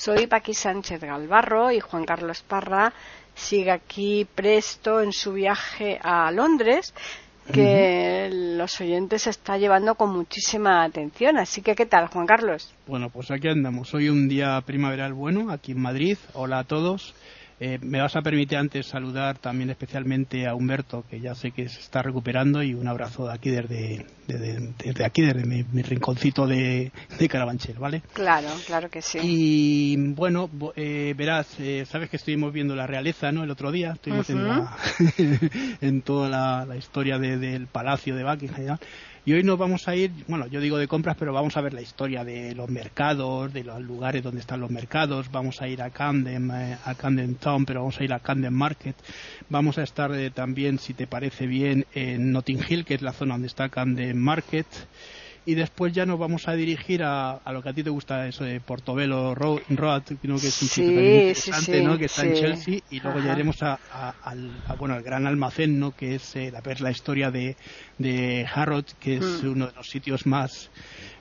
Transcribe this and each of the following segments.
Soy Paqui Sánchez Galvarro y Juan Carlos Parra sigue aquí presto en su viaje a Londres que los oyentes se está llevando con muchísima atención. Así que, ¿qué tal, Juan Carlos? Bueno, pues aquí andamos. Hoy un día primaveral bueno, aquí en Madrid. Hola a todos. Eh, me vas a permitir antes saludar también especialmente a Humberto, que ya sé que se está recuperando, y un abrazo de aquí desde, desde, aquí, desde mi, rinconcito de, de, Carabanchel, ¿vale? Claro, claro que sí. Y bueno, eh, verás, eh, sabes que estuvimos viendo la realeza, ¿no? El otro día, estuvimos en, toda la, historia del Palacio de Buckingham. Y hoy nos vamos a ir, bueno, yo digo de compras, pero vamos a ver la historia de los mercados, de los lugares donde están los mercados. Vamos a ir a Camden, eh, a Camden Town, pero vamos a ir a Camden Market. Vamos a estar eh, también, si te parece bien, en Notting Hill, que es la zona donde está Camden Market y después ya nos vamos a dirigir a, lo que a ti te gusta eso de Portobelo Road, que es un sitio interesante ¿no? que está en Chelsea y luego ya iremos a, al, bueno al gran almacén ¿no? que es eh, la, la historia de, de Harrod que es mm. uno de los sitios más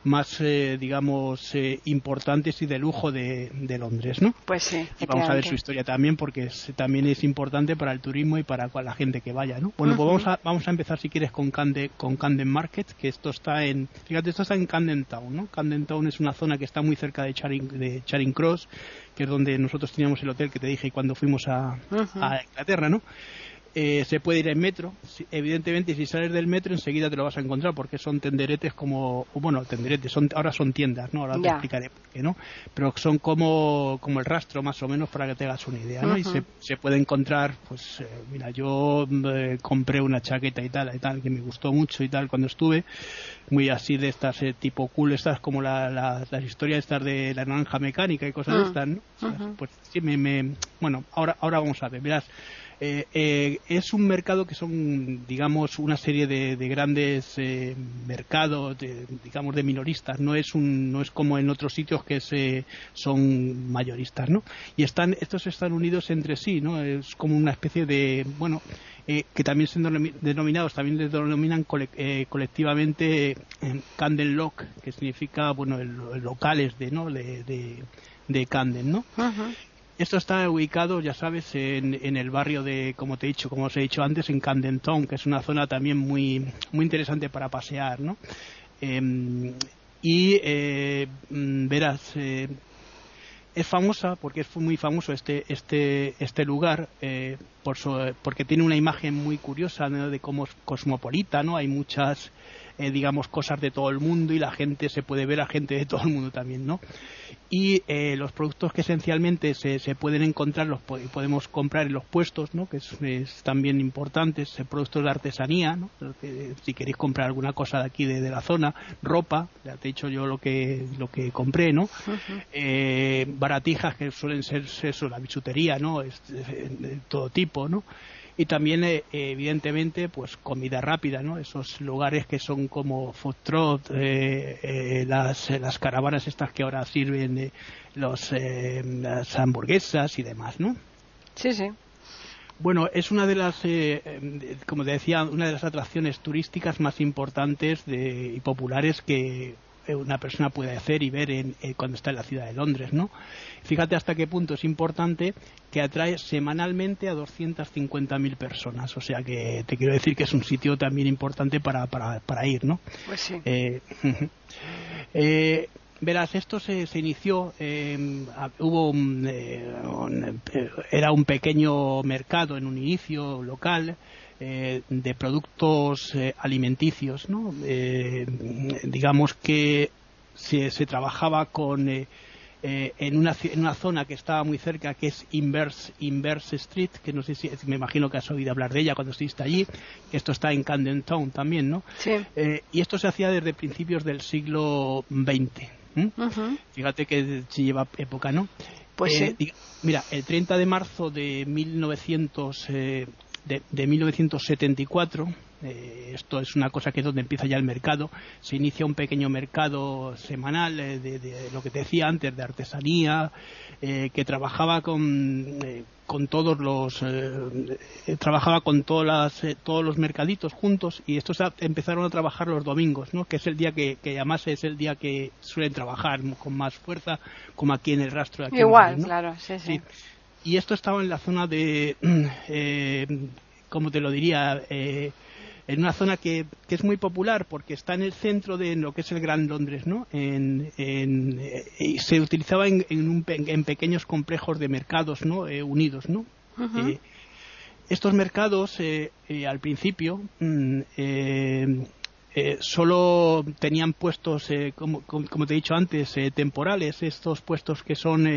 más, eh, digamos, eh, importantes y de lujo de, Londres, ¿no? Pues sí. Y vamos a ver su historia también porque también es importante para el turismo y para la gente que vaya, ¿no? Bueno, pues vamos a, vamos a empezar si quieres con Camden, con Camden Market, que esto está en, fíjate, esto está en Camden Town, ¿no? Camden Town es una zona que está muy cerca de Charing, de Charing Cross, que es donde nosotros teníamos el hotel que te dije cuando fuimos a, a Inglaterra, ¿no? Eh, se puede ir en metro. Evidentemente, si sales del metro, enseguida te lo vas a encontrar porque son tenderetes como, bueno, tenderetes, son, ahora son tiendas, ¿no? Ahora te explicaré por qué, ¿no? Pero son como, como el rastro, más o menos, para que te hagas una idea, ¿no? Y se, se, puede encontrar, pues, eh, mira, yo eh, compré una chaqueta y tal, y tal, que me gustó mucho y tal cuando estuve, muy así de estas, tipo cool, estas como la, las historias estas de la naranja mecánica y cosas de estas, ¿no? Pues sí, me, me, bueno, ahora, ahora vamos a ver, verás. Eh, eh, es un mercado que son, digamos, una serie de, grandes eh, mercados, digamos, de minoristas. No es un, no es como en otros sitios que se, son mayoristas, ¿no? Y están, estos están unidos entre sí, ¿no? Es como una especie de, bueno, que también son denominados, también denominan colectivamente Candle Lock, que significa, bueno, el, locales de, ¿no? De, de, ¿no? Esto está ubicado, ya sabes, en, en, el barrio de, como te he dicho, como os he dicho antes, en Camden Town, que es una zona también muy, muy interesante para pasear, ¿no? Em, y eh, mm, verás, eh, es famosa porque es muy famoso este este este lugar eh, por porque tiene una imagen muy curiosa de cómo es cosmopolita, ¿no? Hay muchas eh, digamos, cosas de todo el mundo y la gente se puede ver a gente de todo el mundo también, ¿no? Y eh, los productos que esencialmente se, se pueden encontrar, los podemos comprar en los puestos, ¿no? Que es, también importante, productos de artesanía, ¿no? si queréis comprar alguna cosa de aquí de, la zona, ropa, ya te he dicho yo lo que, lo que compré, ¿no? Eh, baratijas que suelen ser eso, la bisutería, ¿no? Es, de todo tipo, ¿no? Y también eh, evidentemente pues comida rápida no esos lugares que son como food truck eh, eh, las, las caravanas estas que ahora sirven los las hamburguesas y demás no sí sí. Bueno, es una de las, como te decía, una de las atracciones turísticas más importantes de, y populares que una persona puede hacer y ver en, cuando está en la ciudad de Londres, ¿no? Fíjate hasta qué punto es importante que atrae semanalmente a 250.000 personas. O sea que te quiero decir que es un sitio también importante para, para, para ir, ¿no? Pues sí. Eh, eh, verás, esto se, se inició, eh, hubo era un pequeño mercado en un inicio local de productos alimenticios, ¿no? digamos que se, se trabajaba con eh, en, una, en una zona que estaba muy cerca, que es Inverse, Inverse Street, que no sé si, me imagino que has oído hablar de ella cuando estuviste allí, que esto está en Camden Town también, ¿no? Sí. Eh, y esto se hacía desde principios del siglo XX. Fíjate que se lleva época, ¿no? Pues eh, Mira, el 30 de marzo de 1900, de, de 1974 eh, esto es una cosa que es donde empieza ya el mercado. Se inicia un pequeño mercado semanal eh, de, lo que te decía antes, de artesanía, eh, que trabajaba con, con todos los trabajaba con todas todos los mercaditos juntos y estos empezaron a trabajar los domingos, ¿no? que es el día que, además es el día que suelen trabajar con más fuerza, como aquí en el rastro. De aquí Igual, claro, sí, sí. Y esto estaba en la zona de, como te lo diría, en una zona que, es muy popular porque está en el centro de lo que es el Gran Londres, ¿no? En, eh, y se utilizaba en, en, pequeños complejos de mercados, ¿no? Eh, unidos, ¿no? Eh, estos mercados, al principio, mm, solo tenían puestos, como, como, te he dicho antes, temporales, estos puestos que son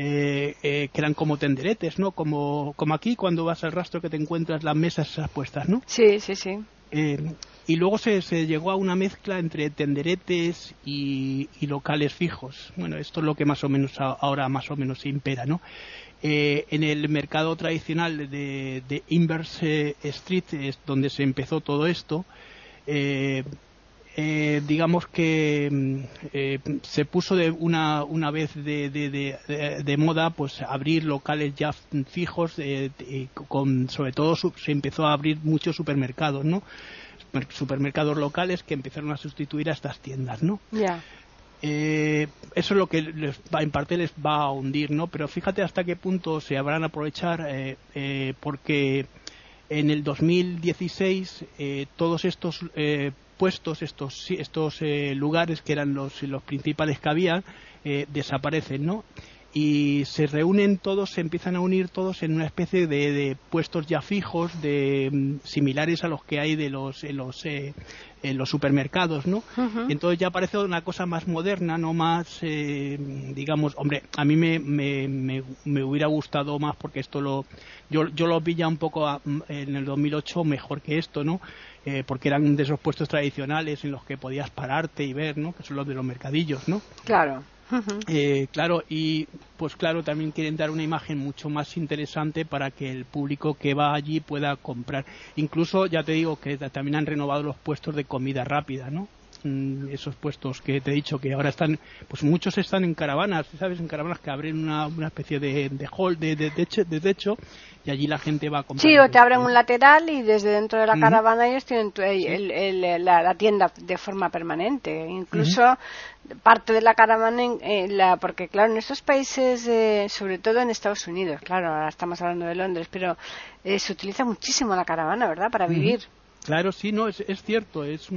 eh, eh, que eran como tenderetes, ¿no? Como, como aquí cuando vas al rastro que te encuentras las mesas esas puestas, ¿no? Sí, sí, sí. Eh, y luego se, se, llegó a una mezcla entre tenderetes y, locales fijos. Bueno, esto es lo que más o menos ahora más o menos se impera, ¿no? en el mercado tradicional de, de Inverse Street es donde se empezó todo esto. Eh, digamos que mm, eh, se puso de una, una vez de, de, moda pues abrir locales ya fijos con sobre todo se empezó a abrir muchos supermercados no supermercados locales que empezaron a sustituir a estas tiendas no eh, eso es lo que les en parte les va a hundir no pero fíjate hasta qué punto se habrán aprovechar porque en el 2016 todos estos puestos, estos, estos eh, lugares que eran los, los principales que había, eh, desaparecen, ¿no? Y se reúnen todos, se empiezan a unir todos en una especie de, puestos ya fijos, de mm, similares a los que hay de los en los eh, en los supermercados, ¿no? Entonces ya parece una cosa más moderna, no más, digamos, hombre, a mí me, me, me, hubiera gustado más porque esto lo yo, yo lo vi ya un poco mm, en el 2008 mejor que esto, ¿no? Eh, porque eran de esos puestos tradicionales en los que podías pararte y ver, ¿no? Que son los de los mercadillos, ¿no? Claro. Eh, claro, y pues claro, también quieren dar una imagen mucho más interesante para que el público que va allí pueda comprar. Incluso, ya te digo, que también han renovado los puestos de comida rápida, ¿no? Mm, esos puestos que te he dicho que ahora están, pues muchos están en caravanas, ¿sabes? En caravanas que abren una, una especie de, de hall, de, de, techo, de techo y allí la gente va a comprar. Sí, o te abren un lateral y desde dentro de la caravana ellos tienen el, la, tienda de forma permanente. Incluso parte de la caravana, en, la, porque claro, en estos países, sobre todo en Estados Unidos, claro, ahora estamos hablando de Londres, pero eh, se utiliza muchísimo la caravana, ¿verdad? Para vivir. Claro, sí, no, es, es cierto. Es,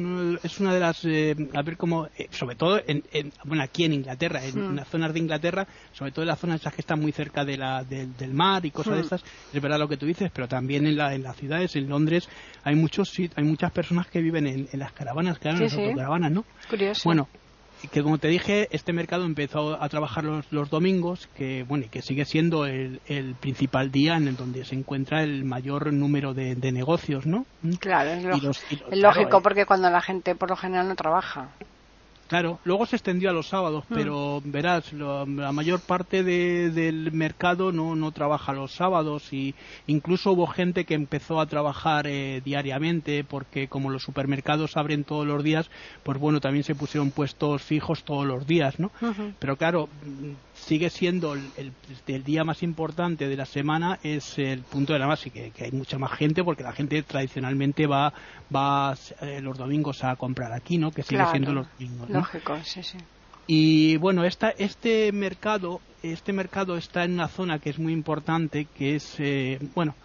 es una de las. Eh, a ver cómo. Eh, sobre todo, en, bueno, aquí en Inglaterra, en, las zonas de Inglaterra, sobre todo en las zonas esas que están muy cerca de la, del mar y cosas de estas, es verdad lo que tú dices, pero también en, la, en las ciudades, en Londres, hay muchos hay muchas personas que viven en, las caravanas, claro, en las autocaravanas, ¿no? Curioso. Bueno, que como te dije, este mercado empezó a trabajar los, los domingos, que bueno, y que sigue siendo el, el, principal día en el donde se encuentra el mayor número de, de negocios, ¿no? Claro, es, lógico, eh. porque cuando la gente por lo general no trabaja. Claro, luego se extendió a los sábados, mm. pero verás, la mayor parte del mercado no, no trabaja los sábados y incluso hubo gente que empezó a trabajar eh, diariamente porque como los supermercados abren todos los días, pues bueno, también se pusieron puestos fijos todos los días, ¿no? Pero claro, sigue siendo el, día más importante de la semana es el punto de la base que, que hay mucha más gente porque la gente tradicionalmente va va eh, los domingos a comprar aquí no que sigue siendo los domingos lógico sí sí. Y bueno esta, este mercado este mercado está en una zona que es muy importante que es eh, bueno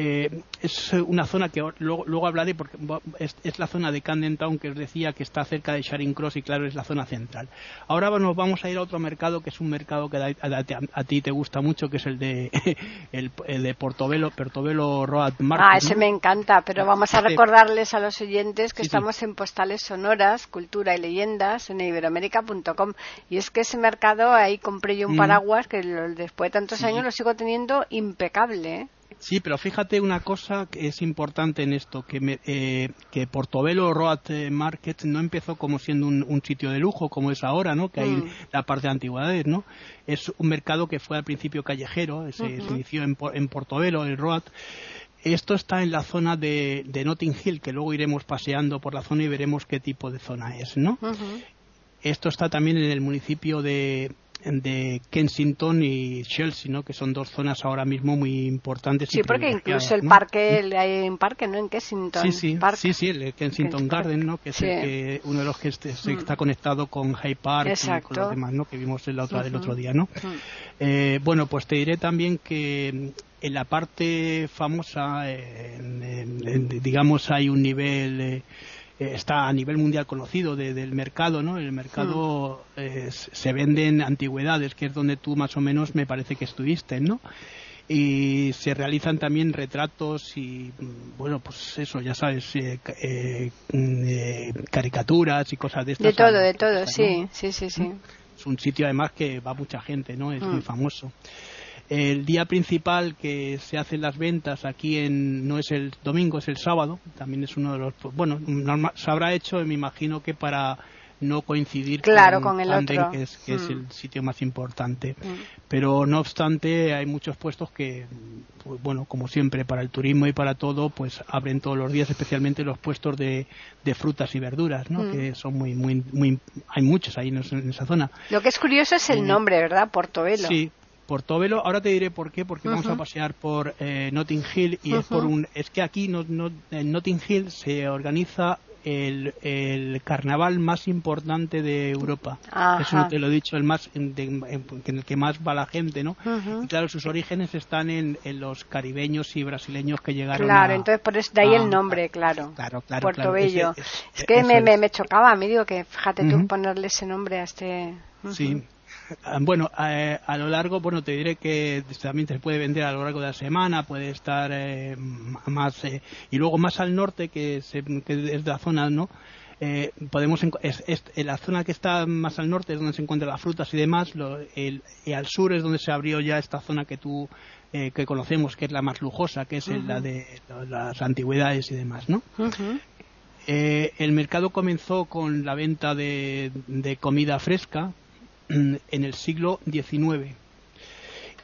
eh, es una zona que luego, hablaré porque es, la zona de Camden Town que os decía que está cerca de Charing Cross y claro es la zona central. Ahora nos vamos a ir a otro mercado que es un mercado que a, ti te gusta mucho que es el de el, de Portobelo, Portobelo Road Market. Ah, ese me encanta, pero vamos a recordarles a los oyentes que estamos en postales sonoras, cultura y leyendas en iberoamérica.com y es que ese mercado ahí compré yo un mm. paraguas que después de tantos años lo sigo teniendo impecable. ¿eh? Sí, pero fíjate una cosa que es importante en esto, que, me, eh, que Portobelo Road Market no empezó como siendo un, sitio de lujo como es ahora, ¿no? Que hay mm. la parte de antigüedades, ¿no? Es un mercado que fue al principio callejero, se, inició en, en Portobelo, el Road, esto está en la zona de, de, Notting Hill, que luego iremos paseando por la zona y veremos qué tipo de zona es, ¿no? Esto está también en el municipio de, de Kensington y Chelsea, ¿no? Que son dos zonas ahora mismo muy importantes. Sí, porque incluso el parque, hay un parque, ¿no? En Kensington. Sí, sí, sí, sí, el Kensington Garden, ¿no? Que es el que, uno de los que este, mm. está conectado con Hyde Park y con los demás, ¿no? Que vimos en la otra, del otro día, ¿no? Eh, bueno, pues te diré también que en la parte famosa, digamos, hay un nivel... Eh, eh, está a nivel mundial conocido del mercado, ¿no? El mercado hmm. se venden antigüedades, que es donde tú más o menos me parece que estuviste, ¿no? y se realizan también retratos y bueno pues eso ya sabes eh, caricaturas y cosas de estas de todo de todo sí sí sí sí es un sitio además que va mucha gente no es muy hmm. famoso el día principal que se hacen las ventas aquí en no es el domingo, es el sábado. También es uno de los. Bueno, se habrá hecho, me imagino que para no coincidir con, el otro. que, es, mm. el sitio más importante. Mm. Pero no obstante, hay muchos puestos que, pues, bueno, como siempre, para el turismo y para todo, pues abren todos los días, especialmente los puestos de, de frutas y verduras, ¿no? Mm. Que son muy, muy, muy, hay muchos ahí en, esa zona. Lo que es curioso es el nombre, ¿verdad? Portobelo. Sí, Portobelo, ahora te diré por qué, porque vamos a pasear por eh, Notting Hill y es por un, es que aquí no, en Notting Hill se organiza el, el, carnaval más importante de Europa. Eso te lo he dicho, el más en, el que más va la gente, ¿no? Y claro, sus orígenes están en, en, los caribeños y brasileños que llegaron. Claro, entonces por eso de ahí el nombre, claro. Claro, claro. Portobello. es, que me, me, me, chocaba, me digo que fíjate tú ponerle ese nombre a este. Sí. Ah, bueno, eh, a, lo largo, bueno, te diré que también se puede vender a lo largo de la semana, puede estar eh, más eh, y luego más al norte que, es de la zona, ¿no? podemos es, la zona que está más al norte es donde se encuentran las frutas y demás y al sur es donde se abrió ya esta zona que tú que conocemos que es la más lujosa que es la de las antigüedades y demás no el mercado comenzó con la venta de comida fresca en el siglo XIX.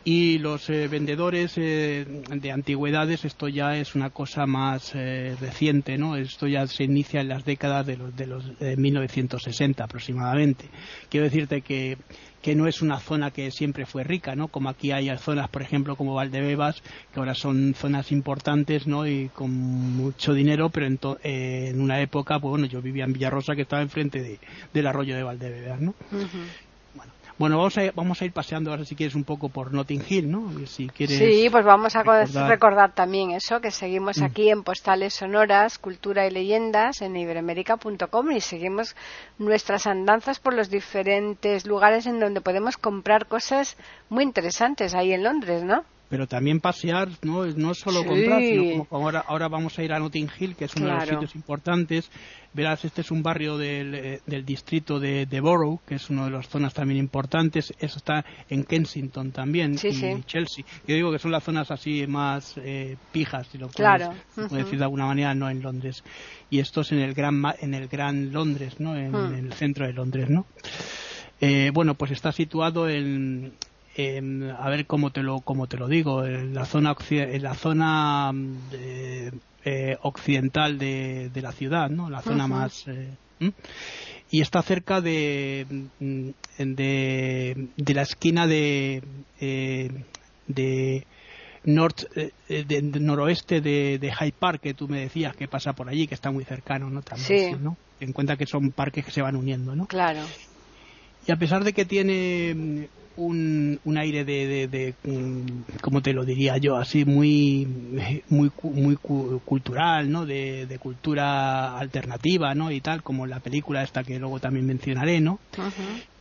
Y los eh, vendedores eh, de antigüedades, esto ya es una cosa más eh, reciente, ¿no? Esto ya se inicia en las décadas de los, de los 1960 aproximadamente. Quiero decirte que, que no es una zona que siempre fue rica, ¿no? Como aquí hay zonas, por ejemplo, como Valdebebas, que ahora son zonas importantes, ¿no? Y con mucho dinero, pero en, en una época, pues bueno, yo vivía en Villarrosa, que estaba enfrente de, del arroyo de Valdebebas, ¿no? Bueno, vamos a, vamos a ir paseando ahora si quieres un poco por Notting Hill, ¿no? Si quieres sí, pues vamos a recordar, también eso, que seguimos mm. aquí en Postales Sonoras, Cultura y Leyendas en iberamérica.com y seguimos nuestras andanzas por los diferentes lugares en donde podemos comprar cosas muy interesantes ahí en Londres, ¿no? Pero también pasear, no, no solo comprar, sino como ahora, ahora vamos a ir a Notting Hill, que es uno de los sitios importantes. Verás, este es un barrio del, eh, del distrito de, de, Borough, que es una de las zonas también importantes. Eso está en Kensington también y Chelsea. Yo digo que son las zonas así más eh, pijas, si lo puedes, decir de alguna manera, no en Londres. Y esto es en el gran, en el gran Londres, ¿no? En, hmm. el centro de Londres, ¿no? Eh, bueno, pues está situado en, a ver cómo te lo cómo te lo digo. En la zona en la zona mm, eh, occidental de, la ciudad no la zona más eh, y está cerca de, mm, de, de la esquina de eh, de north, de, noroeste de, de, Hyde Park que tú me decías que pasa por allí que está muy cercano no también ¿no? en cuenta que son parques que se van uniendo no claro y a pesar de que tiene un, un aire de, de, mm, como te lo diría yo, así muy, muy, muy cultural, ¿no? De, de, cultura alternativa, ¿no? Y tal, como la película esta que luego también mencionaré, ¿no?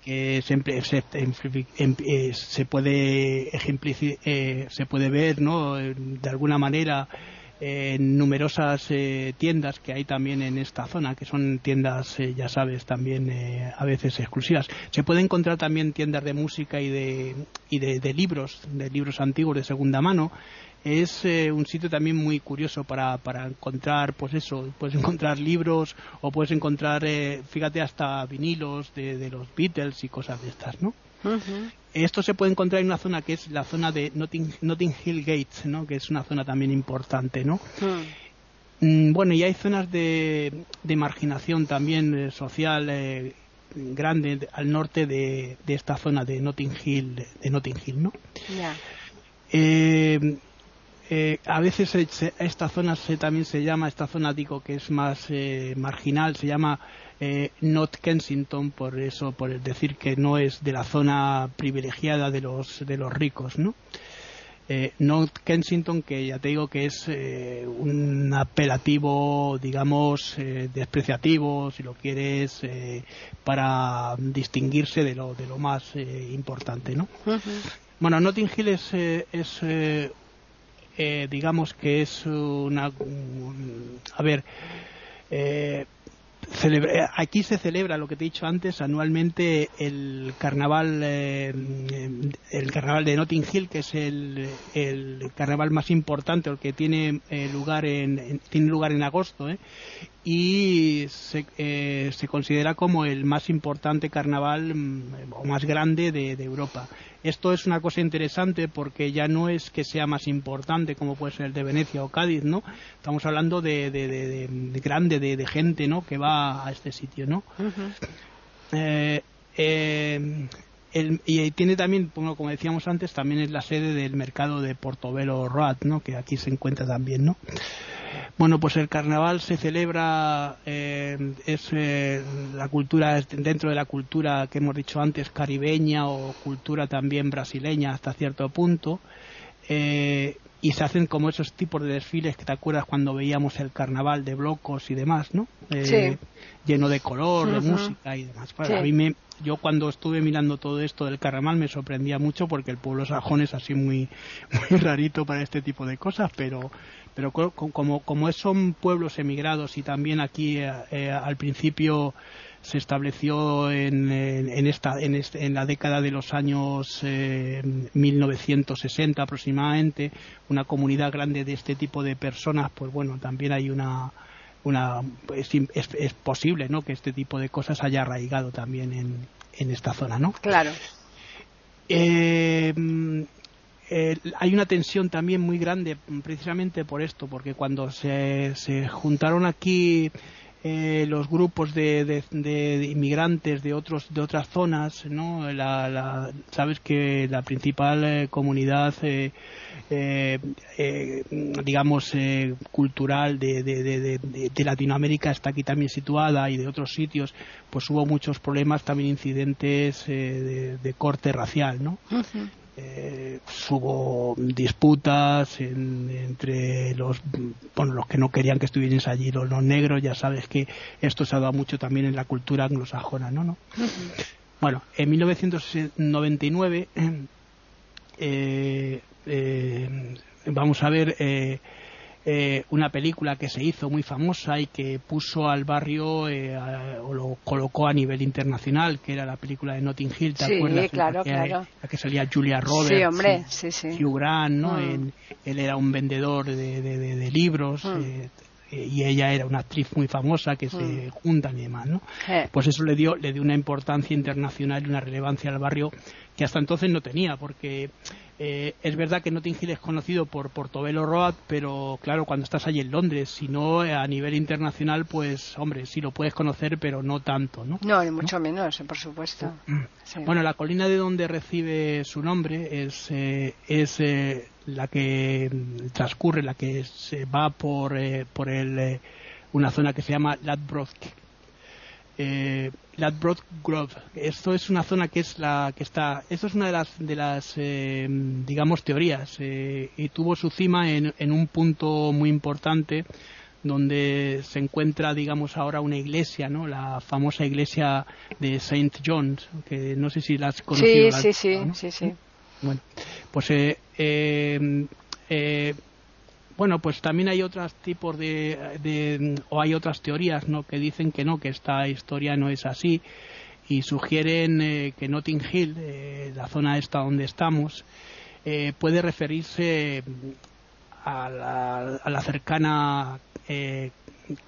Que siempre se, em, eh, se puede eh, se puede ver, ¿no? De alguna manera en numerosas eh, tiendas que hay también en esta zona, que son tiendas, eh, ya sabes, también eh, a veces exclusivas. Se puede encontrar también tiendas de música y de, y de, libros, de libros antiguos de segunda mano, es eh, un sitio también muy curioso para, para encontrar, pues eso, puedes encontrar libros o puedes encontrar, eh, fíjate, hasta vinilos de, de, los Beatles y cosas de estas, ¿no? Esto se puede encontrar en una zona que es la zona de Notting, Hill Gates, ¿no? Que es una zona también importante, ¿no? Mm, bueno, y hay zonas de, de marginación también eh, social eh, grande al norte de, de, esta zona de Notting Hill, de, Notting Hill, ¿no? Eh, eh, a veces esta zona se, también se llama, esta zona digo que es más eh, marginal, se llama eh, North Kensington, por eso, por decir que no es de la zona privilegiada de los, de los ricos, ¿no? Eh, North Kensington, que ya te digo que es eh, un apelativo, digamos, despreciativo, si lo quieres, para distinguirse de lo, de lo más importante, ¿no? Bueno, Notting Hill es, es eh, digamos que es una... A ver, eh, aquí se celebra lo que te he dicho antes anualmente el carnaval eh, el carnaval de Notting Hill que es el, el carnaval más importante el que tiene lugar en, tiene lugar en agosto y se, se, considera como el más importante carnaval mm, o más grande de, de Europa esto es una cosa interesante porque ya no es que sea más importante como puede ser el de Venecia o Cádiz, ¿no? Estamos hablando de, de, grande, de, gente, ¿no? Que va a este sitio, ¿no? Eh, eh, y tiene también, como decíamos antes, también es la sede del mercado de Portobelo Road, ¿no? Que aquí se encuentra también, ¿no? Bueno, pues el carnaval se celebra, eh, es eh, la cultura, dentro de la cultura que hemos dicho antes, caribeña o cultura también brasileña hasta cierto punto. Eh, y se hacen como esos tipos de desfiles que te acuerdas cuando veíamos el carnaval de blocos y demás, ¿no? Lleno de color, de música y demás. A mí me, yo cuando estuve mirando todo esto del carnaval me sorprendía mucho porque el pueblo sajón es así muy, muy rarito para este tipo de cosas, pero pero como, como son pueblos emigrados y también aquí eh, eh, al principio se estableció en, en, esta, en, este, en, la década de los años eh, 1960 aproximadamente, una comunidad grande de este tipo de personas, pues bueno, también hay una, una es, es, posible, ¿no? Que este tipo de cosas haya arraigado también en, en esta zona, ¿no? Claro. Eh, eh, hay una tensión también muy grande precisamente por esto, porque cuando se, se juntaron aquí eh, los grupos de, de, inmigrantes de otros de otras zonas, ¿no? La, sabes que la principal eh, comunidad, digamos, cultural de, de, Latinoamérica está aquí también situada y de otros sitios, pues hubo muchos problemas, también incidentes de, corte racial, ¿no? Eh, hubo disputas entre los bueno, los que no querían que estuvieran allí los, negros ya sabes que esto se ha dado mucho también en la cultura anglosajona no no bueno en 1999 eh, eh, vamos a ver eh, eh, una película que se hizo muy famosa y que puso al barrio eh, o lo colocó a nivel internacional, que era la película de Notting Hill, ¿te sí, acuerdas? claro, la que, claro. La que salía Julia Roberts, sí, hombre, sí, sí. Hugh Grant, ¿no? Mm. él era un vendedor de, de, de, libros. Mm. Eh, y ella era una actriz muy famosa que se mm. juntan y demás, ¿no? Pues eso le dio, le dio una importancia internacional y una relevancia al barrio que hasta entonces no tenía, porque eh, es verdad que Notting Hill es conocido por Portobello Road, pero claro, cuando estás allí en Londres, si no eh, a nivel internacional, pues hombre, sí lo puedes conocer, pero no tanto, ¿no? No, ni mucho menos, por supuesto. Mm. Bueno, la colina de donde recibe su nombre es, eh, es la que transcurre, la que se va por, por el, una zona que se llama Ladbroke eh, Ladbroke Grove. Esto es una zona que es la que está. Esto es una de las de las eh, digamos teorías eh, y tuvo su cima en, en, un punto muy importante donde se encuentra digamos ahora una iglesia, ¿no? La famosa iglesia de Saint John's que no sé si la has conocido. Sí, sí, sí, sí, sí. Bueno, pues eh, eh, eh bueno, pues también hay otros tipos de, o hay otras teorías, ¿no? Que dicen que no, que esta historia no es así y sugieren eh, que Notting Hill, eh, la zona esta donde estamos, eh, puede referirse a, la, a la cercana eh,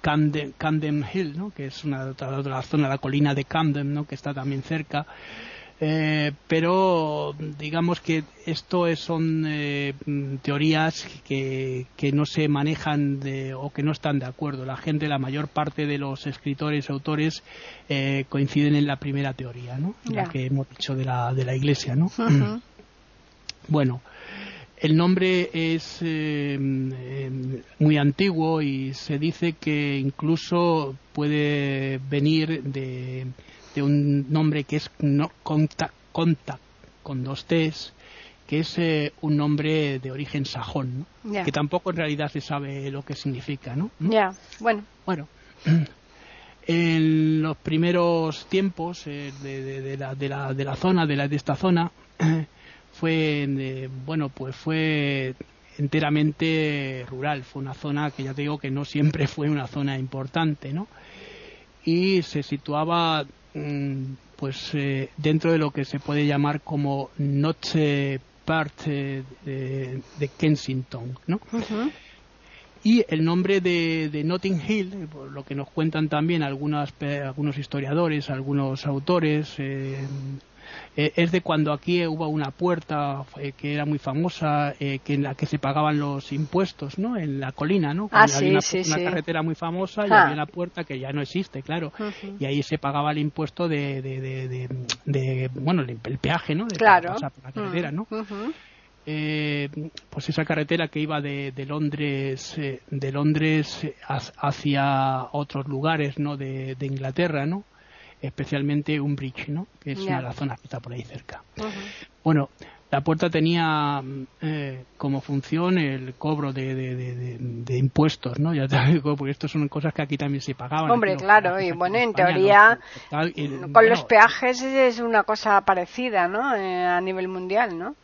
Camden, Hill, ¿no? que es una otra, la zona, la colina de Camden, ¿no? que está también cerca. Eh, pero digamos que esto son eh, teorías que, que, no se manejan de, o que no están de acuerdo. La gente, la mayor parte de los escritores, autores, eh, coinciden en la primera teoría, ¿no? la que hemos dicho de la, de la Iglesia. ¿no? Bueno, el nombre es eh, muy antiguo y se dice que incluso puede venir de, un nombre que es no, contact, con dos T's, que es eh, un nombre de origen sajón, que tampoco en realidad se sabe lo que significa. ¿no? Ya, bueno. Bueno. En los primeros tiempos eh, de, la, de, la, de la zona, de, la, de esta zona, fue eh, bueno pues fue enteramente rural fue una zona que ya te digo que no siempre fue una zona importante no y se situaba mm, pues eh, dentro de lo que se puede llamar como noche parte de, Kensington no y el nombre de, de, Notting Hill, eh, por lo que nos cuentan también algunos historiadores, algunos autores, eh, es de cuando aquí hubo una puerta eh, que era muy famosa, eh, que en la que se pagaban los impuestos, ¿no? En la colina, ¿no? Ah, había una, una carretera muy famosa y ah. había una puerta que ya no existe, claro. Y ahí se pagaba el impuesto de, de, de, bueno, el, peaje, ¿no? De claro. pasar por la carretera, ¿no? pues esa carretera que iba de, Londres de Londres hacia otros lugares no de, Inglaterra no especialmente un bridge, ¿no? que es una de las zonas que está por ahí cerca. Bueno, la puerta tenía eh, como función el cobro de, de, impuestos, ¿no? Ya te digo, porque esto son cosas que aquí también se pagaban. Hombre, claro, y bueno, en teoría, con los peajes es una cosa parecida, ¿no? Eh, a nivel mundial, ¿no?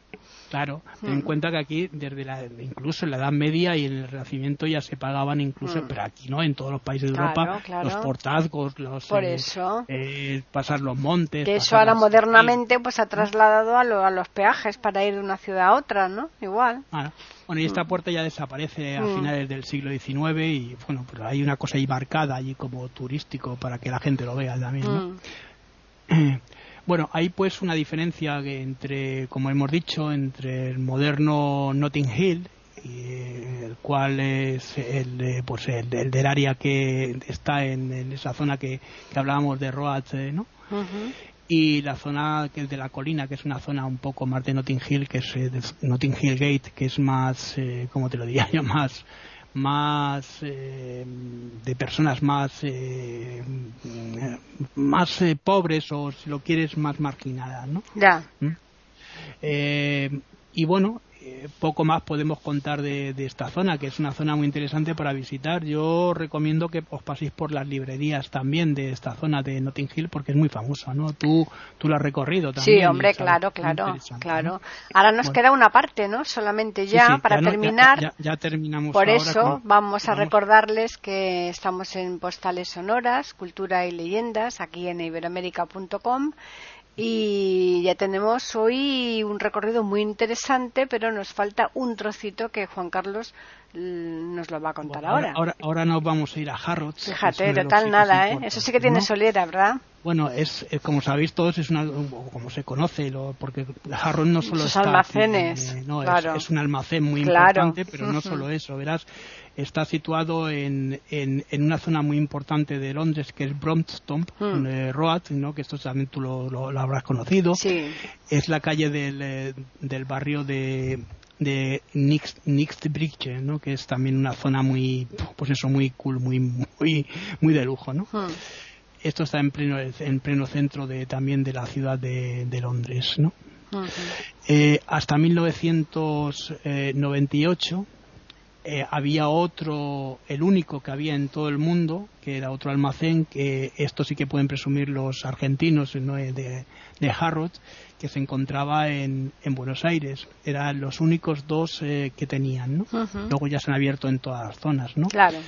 Claro, ten en mm. cuenta que aquí, desde la, incluso en la Edad Media y en el Renacimiento ya se pagaban incluso, mm. pero aquí no, en todos los países de Europa, los portazgos, los Por eh, eso. Eh, pasar los montes. Que eso ahora modernamente pues ha trasladado a, los peajes para ir de una ciudad a otra, ¿no? Igual. Bueno, y esta mm. puerta ya desaparece a finales del siglo XIX y bueno, pues hay una cosa ahí marcada allí como turístico para que la gente lo vea también, ¿no? Bueno, hay pues una diferencia entre, como hemos dicho, entre el moderno Notting Hill, el cual es el, pues el, del área que está en, esa zona que, hablábamos de Road, eh, ¿no? Y la zona que es de la colina, que es una zona un poco más de Notting Hill, que es eh, Notting Hill Gate, que es más, eh, como te lo diría yo, más más eh, de personas más eh, más eh, pobres o si lo quieres más marginadas no ya ¿Mm? y bueno eh, poco más podemos contar de, esta zona, que es una zona muy interesante para visitar. Yo recomiendo que os paséis por las librerías también de esta zona de Notting Hill, porque es muy famosa, ¿no? Tú, tú lo has recorrido también. Sí, hombre, claro, claro, claro. Ahora nos queda una parte, ¿no? Solamente ya, para terminar. ya, terminamos. Por eso vamos a recordarles que estamos en Postales Sonoras, Cultura y Leyendas, aquí en iberoamérica.com y ya tenemos hoy un recorrido muy interesante, pero nos falta un trocito que Juan Carlos mm, nos lo va a contar ahora. ahora. Ahora nos vamos a ir a Harrods. Fíjate, total nada, ¿eh? Eso sí que tiene solera, ¿verdad? Bueno, es, como sabéis todos, es una, como se conoce, lo, porque Harrods no solo está... almacenes, no, es, un almacén muy importante, pero no solo eso, verás está situado en, en, una zona muy importante de Londres que es Brompton hmm. Road, ¿no? que esto también tú lo, lo, habrás conocido. Es la calle del, eh, del barrio de, de Bridge, ¿no? que es también una zona muy, pues eso, muy cool, muy, muy, muy de lujo. ¿no? Hmm. Esto está en pleno, en pleno centro de, también de la ciudad de, de Londres. ¿no? Hmm. Eh, hasta 1998 eh, había otro, el único que había en todo el mundo, que era otro almacén, que esto sí que pueden presumir los argentinos eh, de, de Harrods, que se encontraba en, en, Buenos Aires. Eran los únicos dos eh, que tenían, ¿no? Luego ya se han abierto en todas las zonas, ¿no? Claro.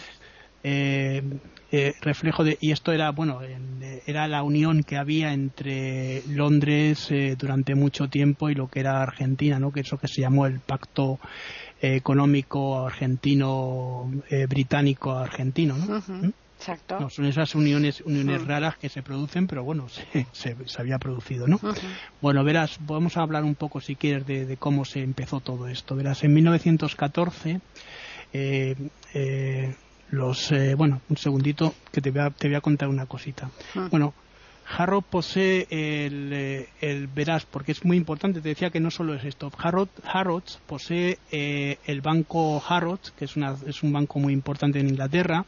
reflejo de y esto era bueno en, era la unión que había entre Londres durante mucho tiempo y lo que era Argentina, ¿no? Que eso que se llamó el Pacto Económico Argentino Británico Argentino, ¿no? ¿Mm? Exacto. son esas uniones uniones raras que se producen, pero bueno, se, se, había producido, ¿no? Bueno, verás, vamos a hablar un poco, si quieres, de, cómo se empezó todo esto. Verás, en 1914, eh, eh, los, eh, bueno, un segundito, que te voy a, te voy a contar una cosita. Bueno, Harrod posee el, el, verás, porque es muy importante, te decía que no solo es esto. Harrods posee el banco Harrods, que es, una, es un banco muy importante en Inglaterra,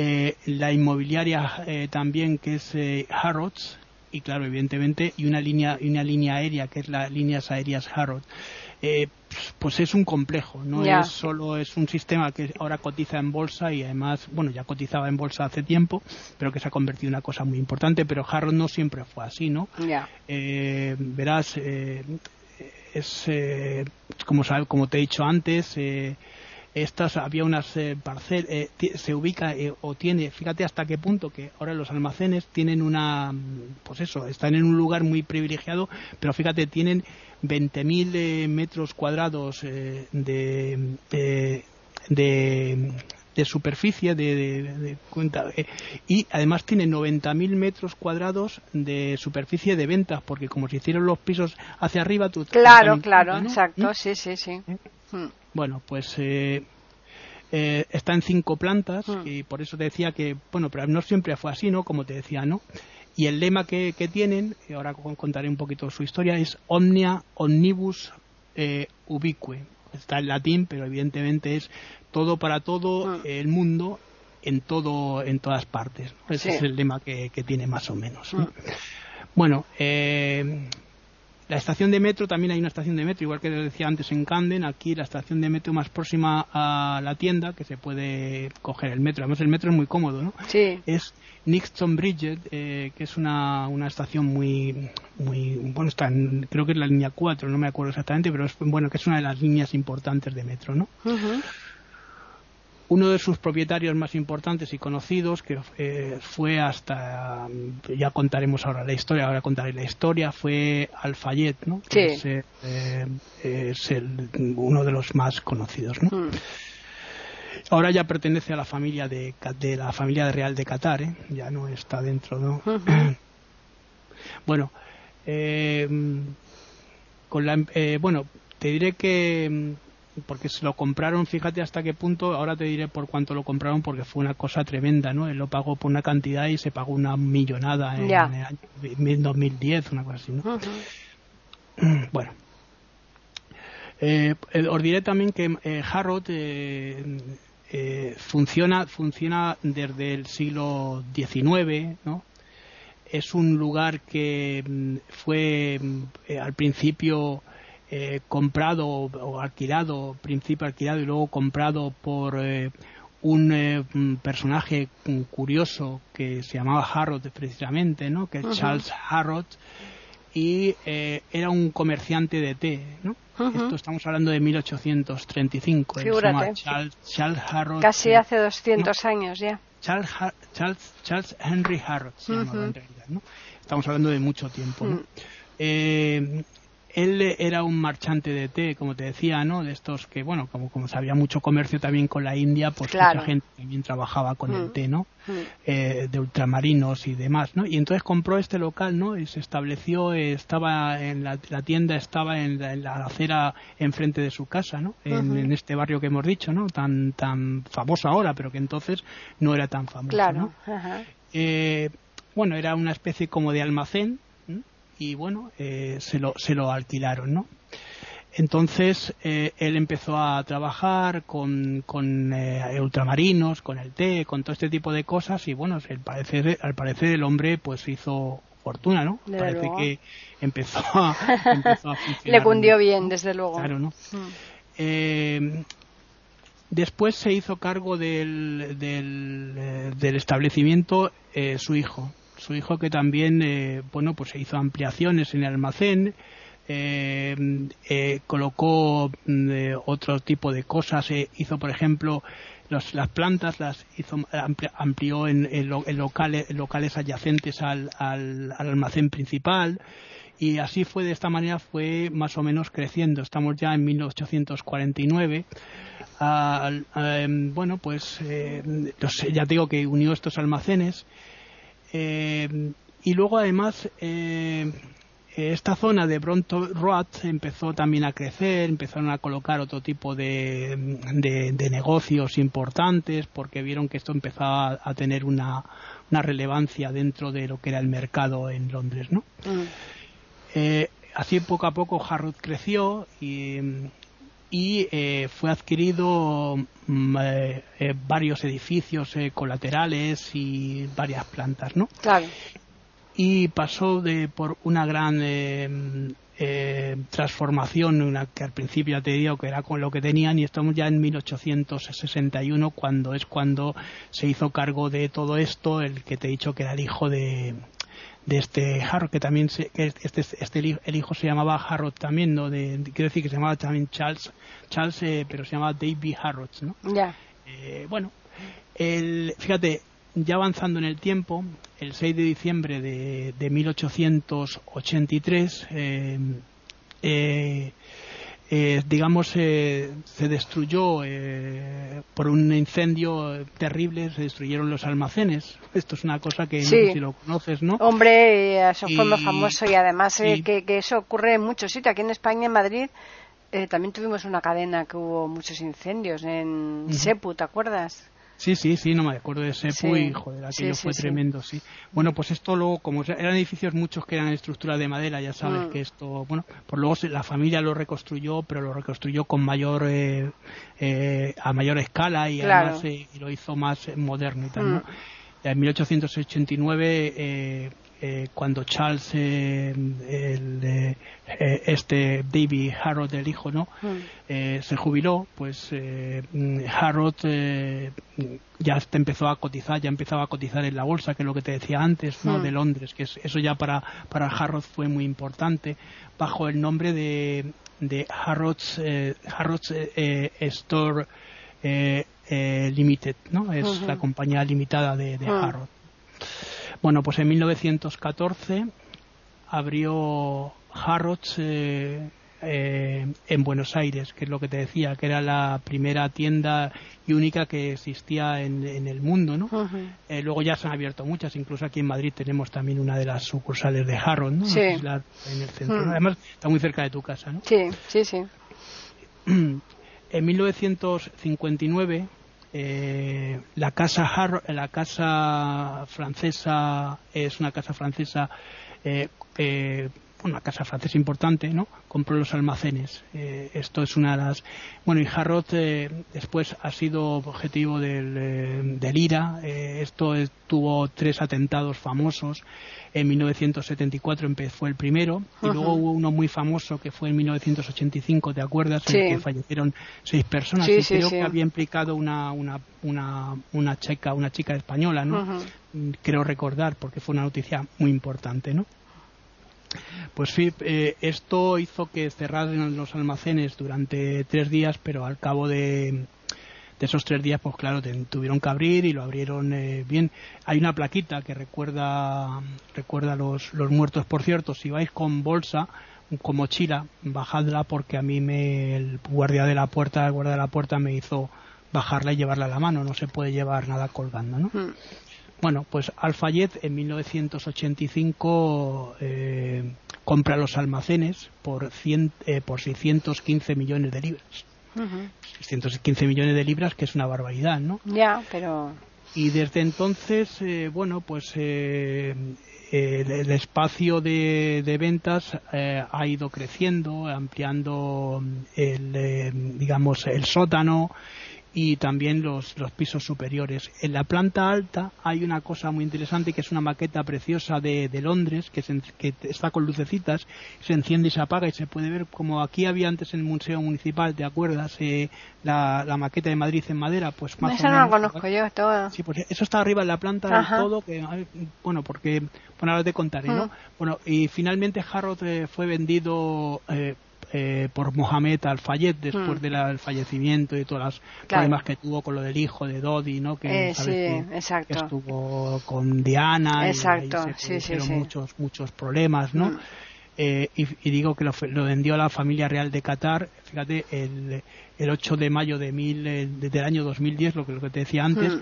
eh, la inmobiliaria eh, también que es eh, Harrods y claro evidentemente y una línea una línea aérea que es las líneas aéreas Harrods pues es un complejo no es solo es un sistema que ahora cotiza en bolsa y además bueno ya cotizaba en bolsa hace tiempo pero que se ha convertido en una cosa muy importante pero Harrods no siempre fue así no verás es como como te he dicho antes estas había unas eh, parcelas, eh, se ubica eh, o tiene, fíjate hasta qué punto que ahora los almacenes tienen una, pues eso, están en un lugar muy privilegiado, pero fíjate, tienen 20.000 metros cuadrados de, de, de, superficie de, cuenta y además tienen 90.000 metros cuadrados de superficie de ventas porque como se hicieron los pisos hacia arriba tú claro claro exacto ¿Mm? sí sí sí hmm. Bueno, pues eh, eh, está en cinco plantas hmm. y por eso te decía que, bueno, pero no siempre fue así, ¿no? Como te decía, ¿no? Y el lema que, tienen, y ahora contaré un poquito su historia, es Omnia Omnibus eh, Ubique. Está en latín, pero evidentemente es todo para todo hmm. el mundo en todo en todas partes. Ese es el lema que, tiene más o menos. Hmm. Bueno, eh, la estación de metro, también hay una estación de metro, igual que decía antes en Camden, aquí la estación de metro más próxima a la tienda, que se puede coger el metro. Además, el metro es muy cómodo, ¿no? Sí. Es Nixon Bridge, eh, que es una, una estación muy, muy, bueno, está en, creo que es la línea 4, no me acuerdo exactamente, pero es, bueno, que es una de las líneas importantes de metro, ¿no? Uno de sus propietarios más importantes y conocidos, que eh, fue hasta, ya contaremos ahora la historia, ahora contaré la historia, fue Alfayet, ¿no? Sí. Es, eh, es el, uno de los más conocidos, ¿no? Mm. Ahora ya pertenece a la familia de, de la familia real de Qatar, ¿eh? ya no está dentro, ¿no? bueno, eh, con la, bueno, te diré que porque se lo compraron, fíjate hasta qué punto, ahora te diré por cuánto lo compraron, porque fue una cosa tremenda, ¿no? Él lo pagó por una cantidad y se pagó una millonada en, el año 2010, una cosa así, ¿no? Bueno. Eh, eh, os diré también que eh, Harrod eh, funciona, funciona desde el siglo XIX, ¿no? Es un lugar que mm, fue mm, al principio eh, comprado o alquilado, principio alquilado y luego comprado por eh, un eh, personaje curioso que se llamaba Harrod precisamente, ¿no? Que es Charles Harrod y era un comerciante de té, ¿no? Esto estamos hablando de 1835. Charles, Charles Harrod. Casi hace 200 años ya. Charles, Charles, Charles Henry Harrod se llamaba en realidad, ¿no? Estamos hablando de mucho tiempo, ¿no? Mm él era un marchante de té, como te decía, ¿no? De estos que, bueno, como, como había mucho comercio también con la India, pues mucha gente también trabajaba con el mm. té, ¿no? Mm. Eh, de ultramarinos y demás, ¿no? Y entonces compró este local, ¿no? Y se estableció, estaba en la, tienda, estaba en la, acera enfrente de su casa, ¿no? En, este barrio que hemos dicho, ¿no? Tan, tan famoso ahora, pero que entonces no era tan famoso, claro. Eh, bueno, era una especie como de almacén, y bueno, eh, se, lo, se lo alquilaron, ¿no? Entonces eh, él empezó a trabajar con, con eh, ultramarinos, con el té, con todo este tipo de cosas y bueno, al parecer, al parecer el hombre pues hizo fortuna, ¿no? Parece que empezó a, empezó a Le cundió bien, desde luego. Claro, ¿no? Mm. después se hizo cargo del, del, del establecimiento su hijo, su hijo que también eh, bueno pues hizo ampliaciones en el almacén eh, eh, colocó mm, otro tipo de cosas hizo por ejemplo las plantas las hizo, amplió en, locales, locales, adyacentes al, al, almacén principal y así fue de esta manera fue más o menos creciendo. Estamos ya en 1849 em, bueno pues eh, ya digo que unió estos almacenes eh, y luego además eh, esta zona de Bronto Road empezó también a crecer, empezaron a colocar otro tipo de, negocios importantes porque vieron que esto empezaba a tener una, relevancia dentro de lo que era el mercado en Londres, ¿no? Mm. Eh, así poco a poco Harrods creció y, eh, fue adquirido mm, eh, varios edificios colaterales y varias plantas, ¿no? Claro y pasó de por una gran eh, eh, transformación, una que al principio ya te digo que era con lo que tenían y estamos ya en 1861 cuando es cuando se hizo cargo de todo esto el que te he dicho que era el hijo de, de este Harrod que también se, este, este el hijo se llamaba Harrod también no de, quiero decir que se llamaba también Charles Charles eh, pero se llamaba David Harrod no ya. Bueno el, fíjate ya avanzando en el tiempo, el 6 de diciembre de, de 1883, eh, eh, eh, digamos, se destruyó por un incendio terrible, se destruyeron los almacenes. Esto es una cosa que no sé si lo conoces, ¿no? Hombre, eso fue muy famoso y además que, eso ocurre en muchos sitios. Aquí en España, en Madrid, también tuvimos una cadena que hubo muchos incendios en Sepu, ¿te acuerdas? Sí, sí, sí, no me acuerdo de ese y joder, aquello fue tremendo, sí. Bueno, pues esto luego, como eran edificios muchos que eran estructura de madera, ya sabes mm. que esto, bueno, pues luego la familia lo reconstruyó, pero lo reconstruyó con mayor, eh, eh, a mayor escala y además eh, lo hizo más moderno y tal, ¿no? Mm. En 1889 eh, cuando Charles, eh, el, eh, este David Harrod, el hijo, ¿no? Mm. se jubiló, pues Harrod ya empezó a cotizar, ya empezaba a cotizar en la bolsa, que es lo que te decía antes, ¿no? Mm. De Londres, que eso ya para, para Harrod fue muy importante, bajo el nombre de, de Harrod's, Harrod's Store Limited, ¿no? Es la compañía limitada de, de mm. Harrod. Bueno, pues en 1914 abrió Harrods eh, eh, en Buenos Aires, que es lo que te decía, que era la primera tienda y única que existía en, el mundo, ¿no? Eh, luego ya se han abierto muchas, incluso aquí en Madrid tenemos también una de las sucursales de Harrods, ¿no? Sí. en el centro. Además, está muy cerca de tu casa, ¿no? Sí, sí, sí. En 1959 eh, la casa la casa francesa es una casa francesa eh, eh, una casa francesa importante, ¿no? Compró los almacenes. Eh, esto es una de las. Bueno, y Harrod eh, después ha sido objetivo del, eh, del IRA. esto tuvo tres atentados famosos. En 1974 fue el primero, y luego hubo uno muy famoso que fue en 1985, ¿te acuerdas? En el que fallecieron seis personas. y creo que había implicado una, una, una, una, chica, una chica española, ¿no? Creo recordar, porque fue una noticia muy importante, ¿no? Pues sí, eh, esto hizo que cerraran los almacenes durante tres días, pero al cabo de, esos tres días, pues claro, tuvieron que abrir y lo abrieron eh, bien. Hay una plaquita que recuerda, recuerda los, los muertos, por cierto, si vais con bolsa, con mochila, bajadla porque a mí me, el guardia de la puerta, el guardia de la puerta me hizo bajarla y llevarla a la mano, no se puede llevar nada colgando, ¿no? Mm. Bueno, pues Alfayet en 1985 eh, compra los almacenes por, eh, por 615 millones de libras. 615 millones de libras, que es una barbaridad, ¿no? Ya, pero. Y desde entonces, eh, bueno, pues el, espacio de, de ventas ha ido creciendo, ampliando el, digamos, el sótano y también los, los, pisos superiores. En la planta alta hay una cosa muy interesante que es una maqueta preciosa de, de Londres que, que, está con lucecitas, se enciende y se apaga y se puede ver como aquí había antes en el Museo Municipal, ¿te acuerdas? Eh, la, la, maqueta de Madrid en madera, pues más Eso no lo conozco yo, todo. Sí, pues eso está arriba en la planta del todo, que, bueno, porque, bueno, ahora te contaré, ¿no? Mm. Bueno, y finalmente Harrod eh, fue vendido... Eh, eh, por Mohamed Al-Fayed después mm. del fallecimiento y todos los problemas que tuvo con lo del hijo de Dodi, ¿no? Que, eh, estuvo con Diana exacto. y, se sí, muchos muchos problemas, ¿no? Mm. Eh, y, digo que lo, vendió a la familia real de Qatar, fíjate, el, el 8 de mayo de mil, del año 2010, lo que, lo que te decía antes, mm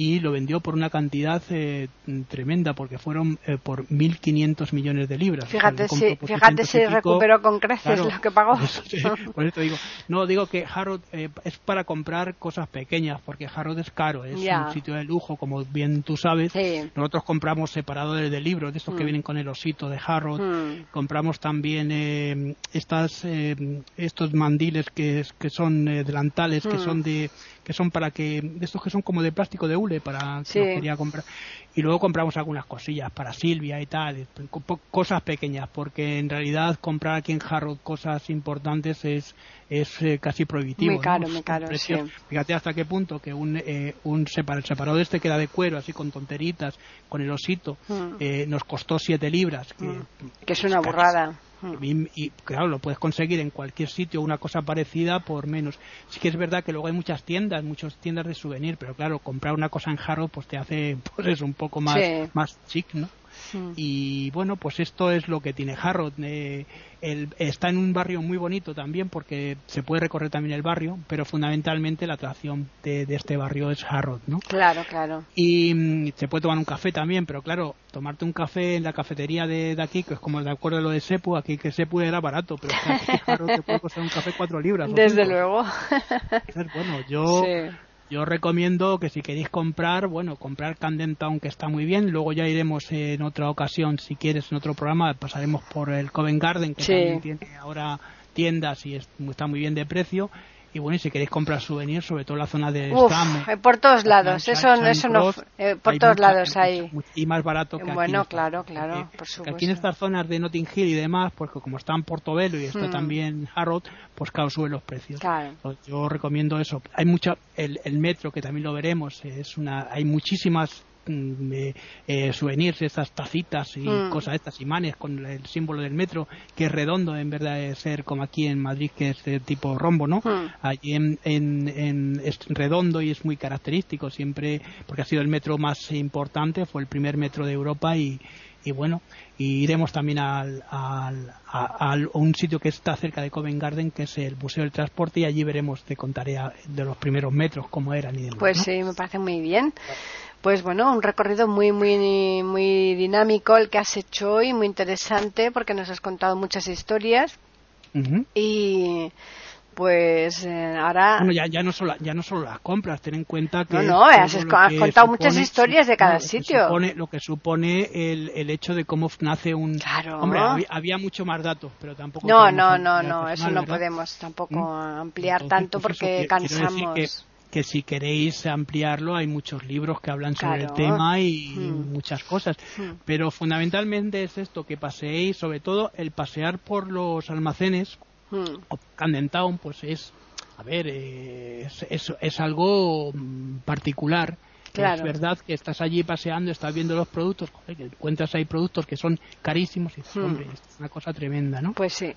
y lo vendió por una cantidad eh, tremenda porque fueron eh, por 1.500 millones de libras. Fíjate si, fíjate si recuperó con creces lo que pagó. Por eso, digo, no digo que Harrod eh, es para comprar cosas pequeñas porque Harrod es caro, es un sitio de lujo como bien tú sabes. Nosotros compramos separadores de libros de estos que mm. vienen con el osito de Harrod, mm. compramos también estas estos mandiles que, que son delantales que mm. son de que son para que de estos que son como de plástico de hule para que quería comprar. Y luego compramos algunas cosillas para Silvia y tal cosas pequeñas porque en realidad comprar aquí en Harrow cosas importantes es es eh, casi prohibitivo muy caro muy caro fíjate hasta qué punto que un eh, un el separador este que era de cuero así con tonteritas con el osito mm. eh, nos costó 7 libras que, mm. que es una burrada y, claro, lo puedes conseguir en cualquier sitio una cosa parecida por menos. Sí que es verdad que luego hay muchas tiendas, muchas tiendas de souvenir, pero claro, comprar una cosa en jarro pues te hace pues un poco más, más chic, ¿no? Y bueno, pues esto es lo que tiene Harrod. Eh, está en un barrio muy bonito también porque se puede recorrer también el barrio, pero fundamentalmente la atracción de, este barrio es Harrod, ¿no? Claro, claro. Y mm, se puede tomar un café también, pero claro, tomarte un café en la cafetería de, aquí, que es como de acuerdo a lo de Sepu, aquí que Sepu era barato, pero aquí Harrod te puede costar un café cuatro libras. Desde luego. bueno, yo... Yo recomiendo que si queréis comprar, bueno, comprar Camden Town que está muy bien. Luego ya iremos en otra ocasión, si quieres, en otro programa, pasaremos por el Covent Garden que también tiene ahora tiendas y está muy bien de precio y bueno, y si queréis comprar souvenirs, sobre todo en la zona de Uf, eh, por todos lados, eso, eso no, eh, por todos lados hay. Y más barato que Bueno, aquí claro, claro, por supuesto. Aquí en estas zonas de Notting Hill y demás, porque como está en Portobelo y está hmm. también Harrod, pues claro, suben los precios. Claro. Yo recomiendo eso. Hay mucha, el, el metro, que también lo veremos, es una, hay muchísimas Mm, eh, souvenirs, estas tacitas y mm. cosas estas, imanes con el símbolo del metro, que es redondo en verdad de ser como aquí en Madrid, que es de tipo rombo, ¿no? Mm. Allí en, en, es redondo y es muy característico, siempre, porque ha sido el metro más importante, fue el primer metro de Europa y, y bueno, y iremos también al, al, a, un sitio que está cerca de Covent Garden, que es el Museo del Transporte, y allí veremos, te contaré de los primeros metros, cómo eran y demás. Pues sí, me parece muy bien. Pues bueno, un recorrido muy, muy, muy dinámico el que has hecho hoy, muy interesante porque nos has contado muchas historias. Y pues eh, ahora bueno ya, ya no solo ya no solo las compras ten en cuenta que no no has, contado muchas historias de cada sitio. lo que supone el, el hecho de cómo nace un claro. hombre había, mucho más datos pero tampoco no no no no eso no podemos tampoco ¿Mm? ampliar tanto pues porque cansamos que si queréis ampliarlo hay muchos libros que hablan sobre el tema y hmm. muchas cosas. Hmm. Pero fundamentalmente es esto, que paseéis, sobre todo el pasear por los almacenes hmm. o Camden Town, pues es, a ver, es, es, algo mm, particular. Es verdad que estás allí paseando, estás viendo los productos, encuentras ahí productos que son carísimos y hombre, es una cosa tremenda, ¿no? Pues sí.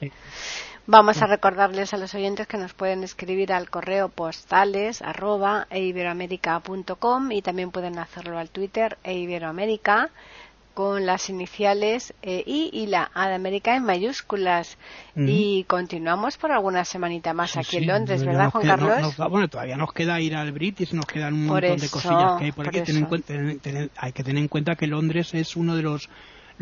Vamos a recordarles a los oyentes que nos pueden escribir al correo postales arroba eiberoamerica.com y también pueden hacerlo al Twitter eiberoamerica con las iniciales e I y la A de América en mayúsculas. Y continuamos por alguna semanita más aquí en Londres, ¿verdad, Juan Carlos? bueno, todavía nos queda ir al British, nos quedan un montón de cosillas que hay por, aquí. hay que tener en cuenta que Londres es uno de los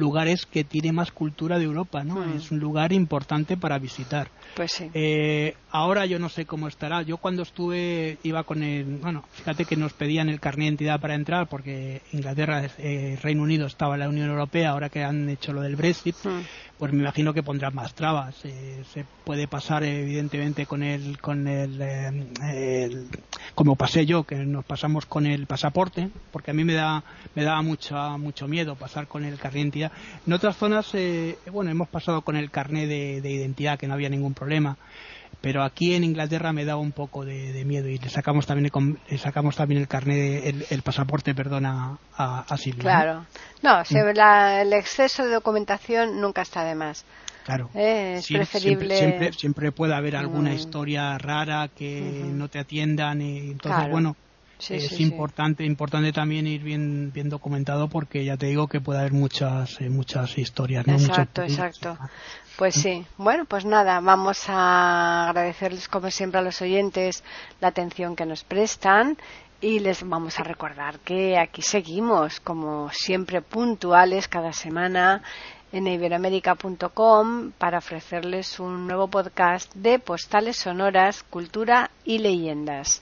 lugares que tiene más cultura de Europa, ¿no? Hmm. Es un lugar importante para visitar. Pues sí. Eh, ahora yo no sé cómo estará. Yo cuando estuve iba con el, bueno, fíjate que nos pedían el carnet de identidad para entrar porque Inglaterra, eh, Reino Unido estaba en la Unión Europea, ahora que han hecho lo del Brexit, hmm pues me imagino que pondrán más trabas. Eh, se puede pasar evidentemente con el, con el, eh, como pasé yo, que nos pasamos con el pasaporte, porque a mí me da, me daba mucho, mucho miedo pasar con el carnet de identidad. En otras zonas, eh, bueno, hemos pasado con el carnet de, de identidad, que no había ningún problema pero aquí en Inglaterra me da un poco de, miedo y le sacamos también el, sacamos también el carnet el, pasaporte perdona a, Silvia claro no, mm. el exceso de documentación nunca está de más Claro. Eh, es preferible. Siempre, siempre, puede haber alguna mm. historia rara que no te atiendan y entonces bueno. es importante importante también ir bien bien documentado porque ya te digo que puede haber muchas eh, muchas historias exacto exacto pues sí bueno pues nada vamos a agradecerles como siempre a los oyentes la atención que nos prestan y les vamos a recordar que aquí seguimos como siempre puntuales cada semana en iberoamérica.com para ofrecerles un nuevo podcast de postales sonoras, cultura y leyendas.